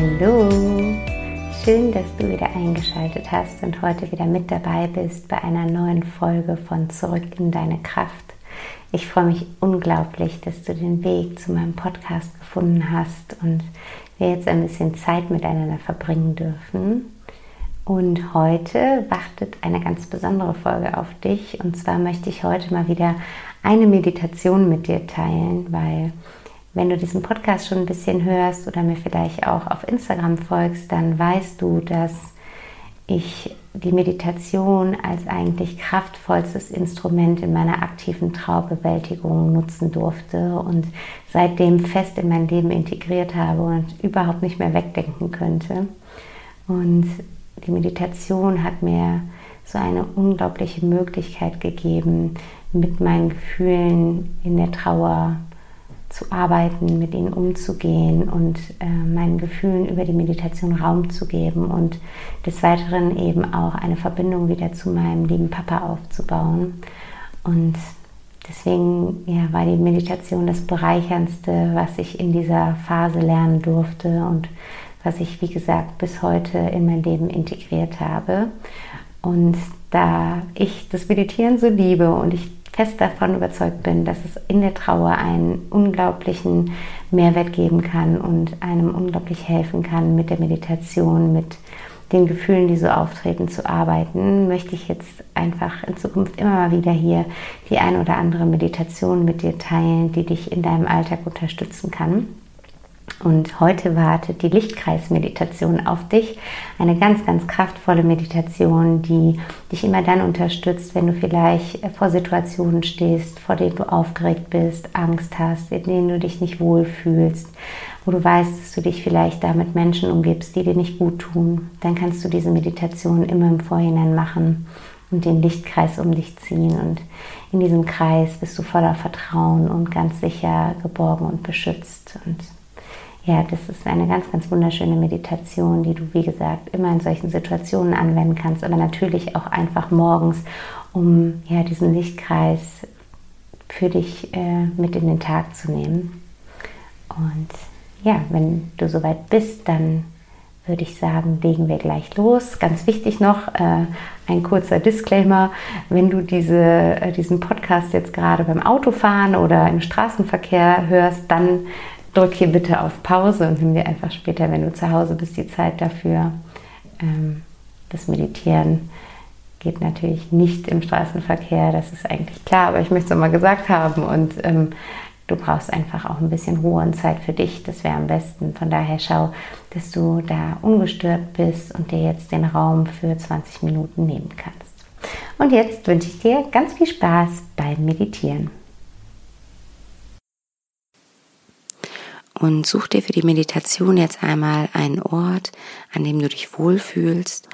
Hallo, schön, dass du wieder eingeschaltet hast und heute wieder mit dabei bist bei einer neuen Folge von Zurück in deine Kraft. Ich freue mich unglaublich, dass du den Weg zu meinem Podcast gefunden hast und wir jetzt ein bisschen Zeit miteinander verbringen dürfen. Und heute wartet eine ganz besondere Folge auf dich. Und zwar möchte ich heute mal wieder eine Meditation mit dir teilen, weil wenn du diesen Podcast schon ein bisschen hörst oder mir vielleicht auch auf Instagram folgst, dann weißt du, dass ich die Meditation als eigentlich kraftvollstes Instrument in meiner aktiven Traubewältigung nutzen durfte und seitdem fest in mein Leben integriert habe und überhaupt nicht mehr wegdenken könnte. Und die Meditation hat mir so eine unglaubliche Möglichkeit gegeben, mit meinen Gefühlen in der Trauer zu arbeiten, mit ihnen umzugehen und äh, meinen Gefühlen über die Meditation Raum zu geben und des Weiteren eben auch eine Verbindung wieder zu meinem lieben Papa aufzubauen. Und deswegen ja, war die Meditation das Bereicherndste, was ich in dieser Phase lernen durfte und was ich, wie gesagt, bis heute in mein Leben integriert habe. Und da ich das Meditieren so liebe und ich fest davon überzeugt bin, dass es in der Trauer einen unglaublichen Mehrwert geben kann und einem unglaublich helfen kann, mit der Meditation, mit den Gefühlen, die so auftreten, zu arbeiten, möchte ich jetzt einfach in Zukunft immer mal wieder hier die ein oder andere Meditation mit dir teilen, die dich in deinem Alltag unterstützen kann. Und heute wartet die Lichtkreismeditation auf dich. Eine ganz, ganz kraftvolle Meditation, die dich immer dann unterstützt, wenn du vielleicht vor Situationen stehst, vor denen du aufgeregt bist, Angst hast, in denen du dich nicht wohlfühlst, wo du weißt, dass du dich vielleicht da mit Menschen umgibst, die dir nicht gut tun. Dann kannst du diese Meditation immer im Vorhinein machen und den Lichtkreis um dich ziehen. Und in diesem Kreis bist du voller Vertrauen und ganz sicher geborgen und beschützt. Und ja, das ist eine ganz, ganz wunderschöne Meditation, die du, wie gesagt, immer in solchen Situationen anwenden kannst, aber natürlich auch einfach morgens, um ja, diesen Lichtkreis für dich äh, mit in den Tag zu nehmen. Und ja, wenn du soweit bist, dann würde ich sagen, legen wir gleich los. Ganz wichtig noch, äh, ein kurzer Disclaimer, wenn du diese, äh, diesen Podcast jetzt gerade beim Autofahren oder im Straßenverkehr hörst, dann drück hier bitte auf Pause und nimm dir einfach später, wenn du zu Hause bist, die Zeit dafür. Ähm, das Meditieren geht natürlich nicht im Straßenverkehr, das ist eigentlich klar, aber ich möchte es mal gesagt haben und ähm, du brauchst einfach auch ein bisschen Ruhe und Zeit für dich, das wäre am besten. Von daher schau, dass du da ungestört bist und dir jetzt den Raum für 20 Minuten nehmen kannst. Und jetzt wünsche ich dir ganz viel Spaß beim Meditieren. Und such dir für die Meditation jetzt einmal einen Ort, an dem du dich wohlfühlst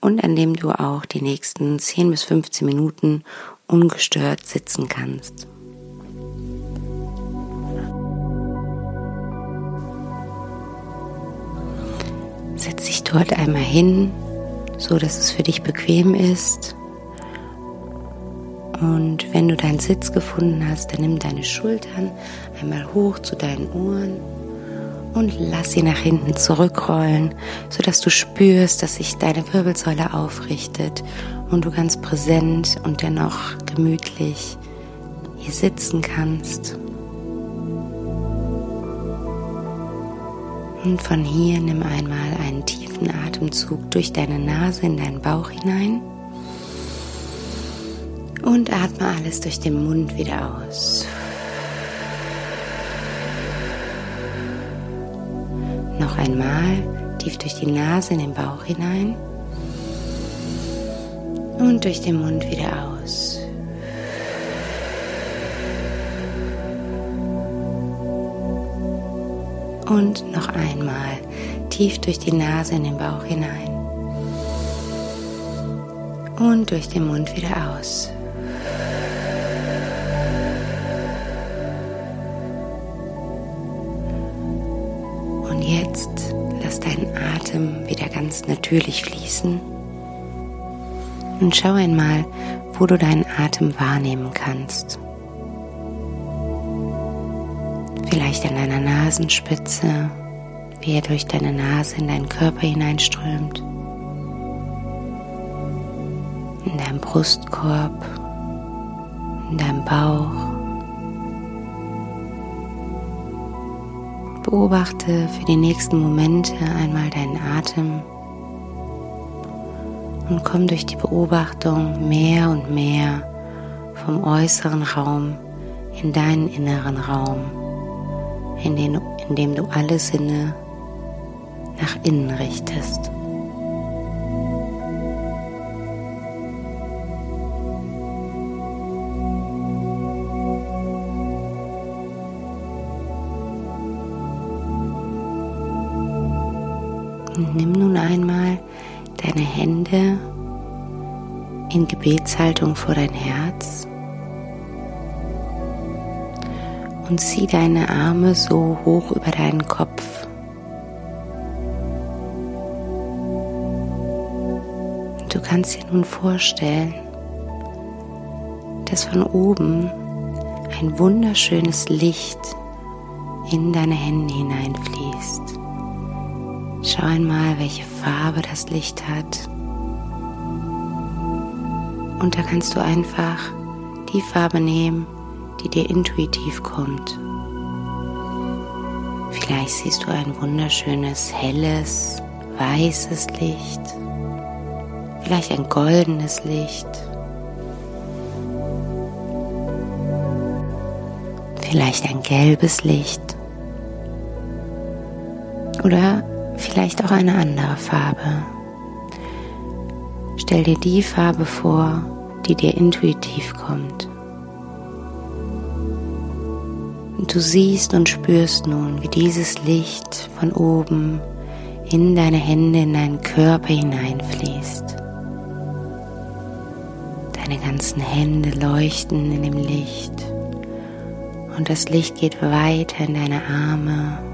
und an dem du auch die nächsten 10 bis 15 Minuten ungestört sitzen kannst. Setz dich dort einmal hin, so dass es für dich bequem ist und wenn du deinen Sitz gefunden hast, dann nimm deine Schultern einmal hoch zu deinen Ohren und lass sie nach hinten zurückrollen, sodass du spürst, dass sich deine Wirbelsäule aufrichtet und du ganz präsent und dennoch gemütlich hier sitzen kannst. Und von hier nimm einmal einen tiefen Atemzug durch deine Nase in deinen Bauch hinein. Und atme alles durch den Mund wieder aus. Noch einmal tief durch die Nase in den Bauch hinein. Und durch den Mund wieder aus. Und noch einmal tief durch die Nase in den Bauch hinein. Und durch den Mund wieder aus. Natürlich fließen. Und schau einmal, wo du deinen Atem wahrnehmen kannst. Vielleicht an deiner Nasenspitze, wie er durch deine Nase in deinen Körper hineinströmt. In deinem Brustkorb, in deinem Bauch. Beobachte für die nächsten Momente einmal deinen Atem und komm durch die Beobachtung mehr und mehr vom äußeren Raum in deinen inneren Raum in, den, in dem du alle Sinne nach innen richtest. Und nimm nun einmal deine Hände in Gebetshaltung vor dein Herz und zieh deine Arme so hoch über deinen Kopf. Du kannst dir nun vorstellen, dass von oben ein wunderschönes Licht in deine Hände hineinfließt. Schau einmal, welche Farbe das Licht hat. Und da kannst du einfach die Farbe nehmen, die dir intuitiv kommt. Vielleicht siehst du ein wunderschönes, helles, weißes Licht, vielleicht ein goldenes Licht, vielleicht ein gelbes Licht oder vielleicht auch eine andere Farbe. Stell dir die Farbe vor, die dir intuitiv kommt. Und du siehst und spürst nun, wie dieses Licht von oben in deine Hände, in deinen Körper hineinfließt. Deine ganzen Hände leuchten in dem Licht und das Licht geht weiter in deine Arme.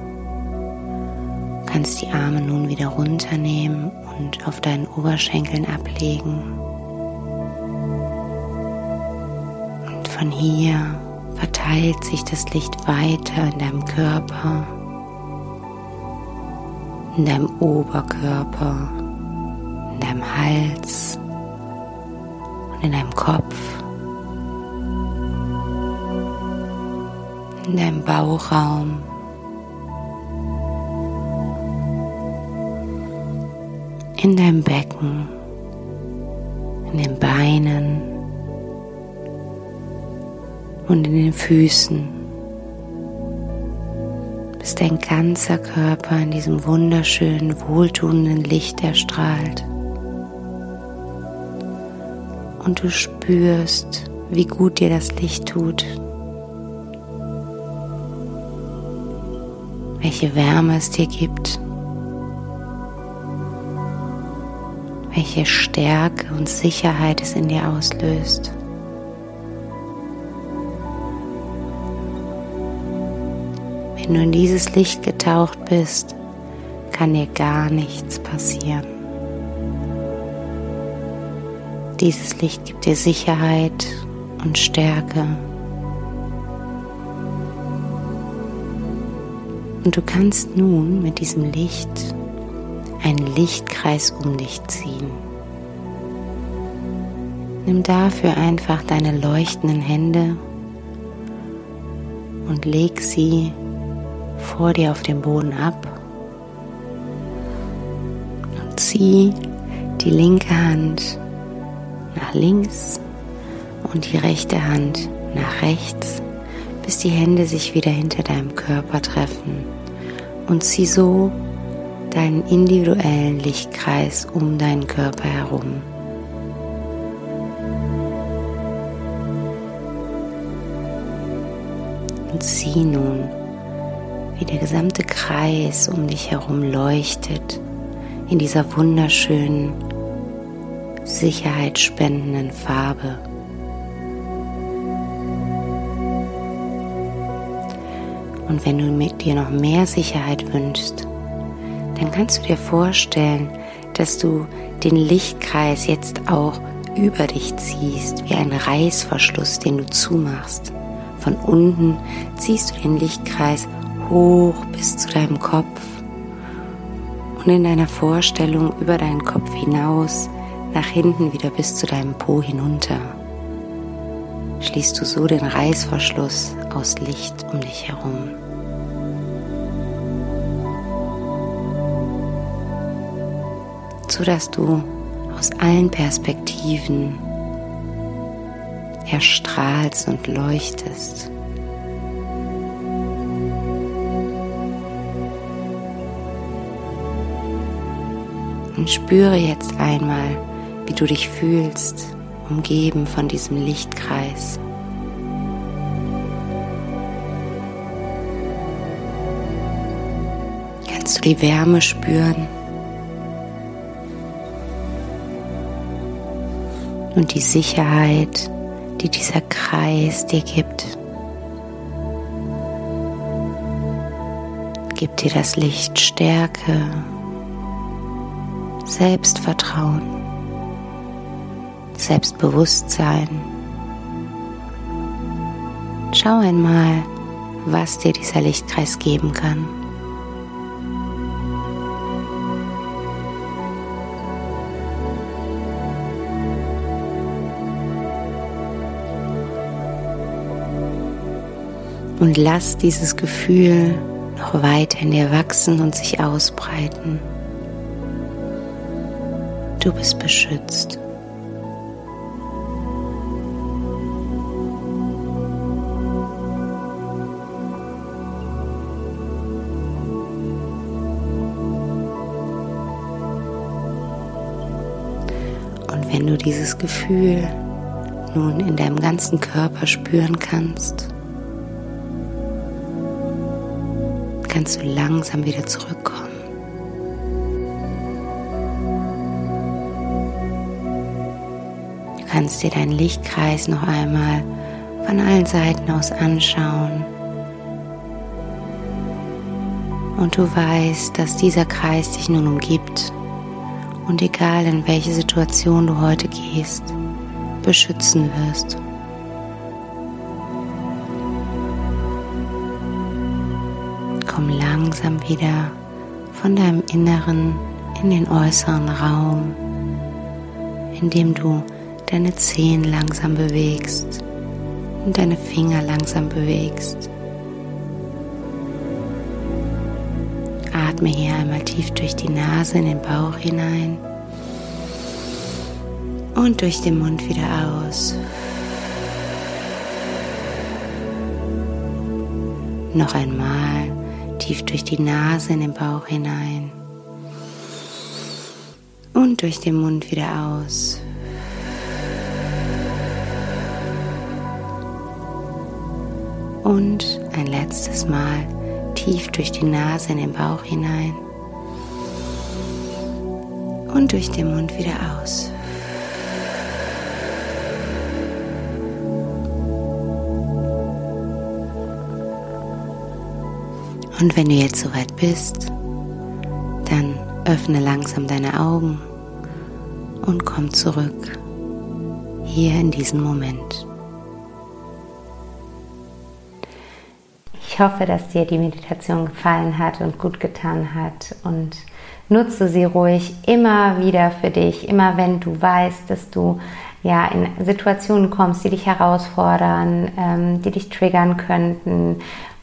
Kannst die Arme nun wieder runternehmen und auf deinen Oberschenkeln ablegen. Und von hier verteilt sich das Licht weiter in deinem Körper, in deinem Oberkörper, in deinem Hals und in deinem Kopf, in deinem Bauchraum. In deinem Becken, in den Beinen, und in den Füßen, bis dein ganzer Körper in diesem wunderschönen, wohltuenden Licht erstrahlt. Und du spürst, wie gut dir das Licht tut, welche Wärme es dir gibt, welche Stärke und Sicherheit es in dir auslöst. Wenn du in dieses Licht getaucht bist, kann dir gar nichts passieren. Dieses Licht gibt dir Sicherheit und Stärke. Und du kannst nun mit diesem Licht einen Lichtkreis um dich ziehen. Nimm dafür einfach deine leuchtenden Hände und leg sie vor dir auf dem Boden ab zieh die linke Hand nach links und die rechte Hand nach rechts, bis die Hände sich wieder hinter deinem Körper treffen und zieh so deinen individuellen Lichtkreis um deinen Körper herum. Und sieh nun, wie der gesamte Kreis um dich herum leuchtet in dieser wunderschönen, sicherheitsspendenden Farbe. Und wenn du mit dir noch mehr Sicherheit wünschst, dann kannst du dir vorstellen, dass du den Lichtkreis jetzt auch über dich ziehst, wie ein Reißverschluss, den du zumachst. Von unten ziehst du den Lichtkreis hoch bis zu deinem Kopf und in deiner Vorstellung über deinen Kopf hinaus nach hinten wieder bis zu deinem Po hinunter. Schließt du so den Reißverschluss aus Licht um dich herum. So dass du aus allen Perspektiven erstrahlst und leuchtest. Und spüre jetzt einmal, wie du dich fühlst, umgeben von diesem Lichtkreis. Kannst du die Wärme spüren? Und die Sicherheit, die dieser Kreis dir gibt. Gibt dir das Licht Stärke, Selbstvertrauen, Selbstbewusstsein. Schau einmal, was dir dieser Lichtkreis geben kann. Und lass dieses Gefühl noch weiter in dir wachsen und sich ausbreiten. Du bist beschützt. Und wenn du dieses Gefühl nun in deinem ganzen Körper spüren kannst, kannst du langsam wieder zurückkommen. Du kannst dir deinen Lichtkreis noch einmal von allen Seiten aus anschauen. Und du weißt, dass dieser Kreis dich nun umgibt und egal in welche Situation du heute gehst, beschützen wirst. Komm langsam wieder von deinem Inneren in den äußeren Raum, indem du deine Zehen langsam bewegst und deine Finger langsam bewegst. Atme hier einmal tief durch die Nase in den Bauch hinein und durch den Mund wieder aus. Noch einmal tief durch die Nase in den Bauch hinein und durch den Mund wieder aus. Und ein letztes Mal tief durch die Nase in den Bauch hinein und durch den Mund wieder aus. Und wenn du jetzt soweit bist, dann öffne langsam deine Augen und komm zurück hier in diesen Moment. Ich hoffe, dass dir die Meditation gefallen hat und gut getan hat und nutze sie ruhig immer wieder für dich, immer wenn du weißt, dass du ja in Situationen kommst, die dich herausfordern, ähm, die dich triggern könnten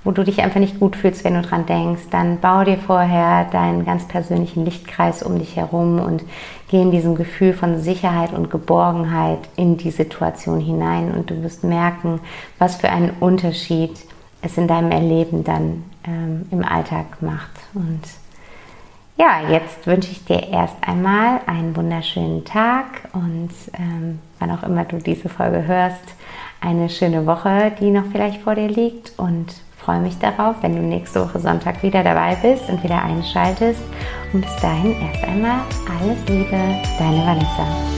wo du dich einfach nicht gut fühlst, wenn du dran denkst, dann bau dir vorher deinen ganz persönlichen Lichtkreis um dich herum und geh in diesem Gefühl von Sicherheit und Geborgenheit in die Situation hinein und du wirst merken, was für einen Unterschied es in deinem Erleben dann ähm, im Alltag macht. Und ja, jetzt wünsche ich dir erst einmal einen wunderschönen Tag und ähm, wann auch immer du diese Folge hörst, eine schöne Woche, die noch vielleicht vor dir liegt und freue mich darauf, wenn du nächste Woche Sonntag wieder dabei bist und wieder einschaltest. Und bis dahin erst einmal alles Liebe, deine Vanessa.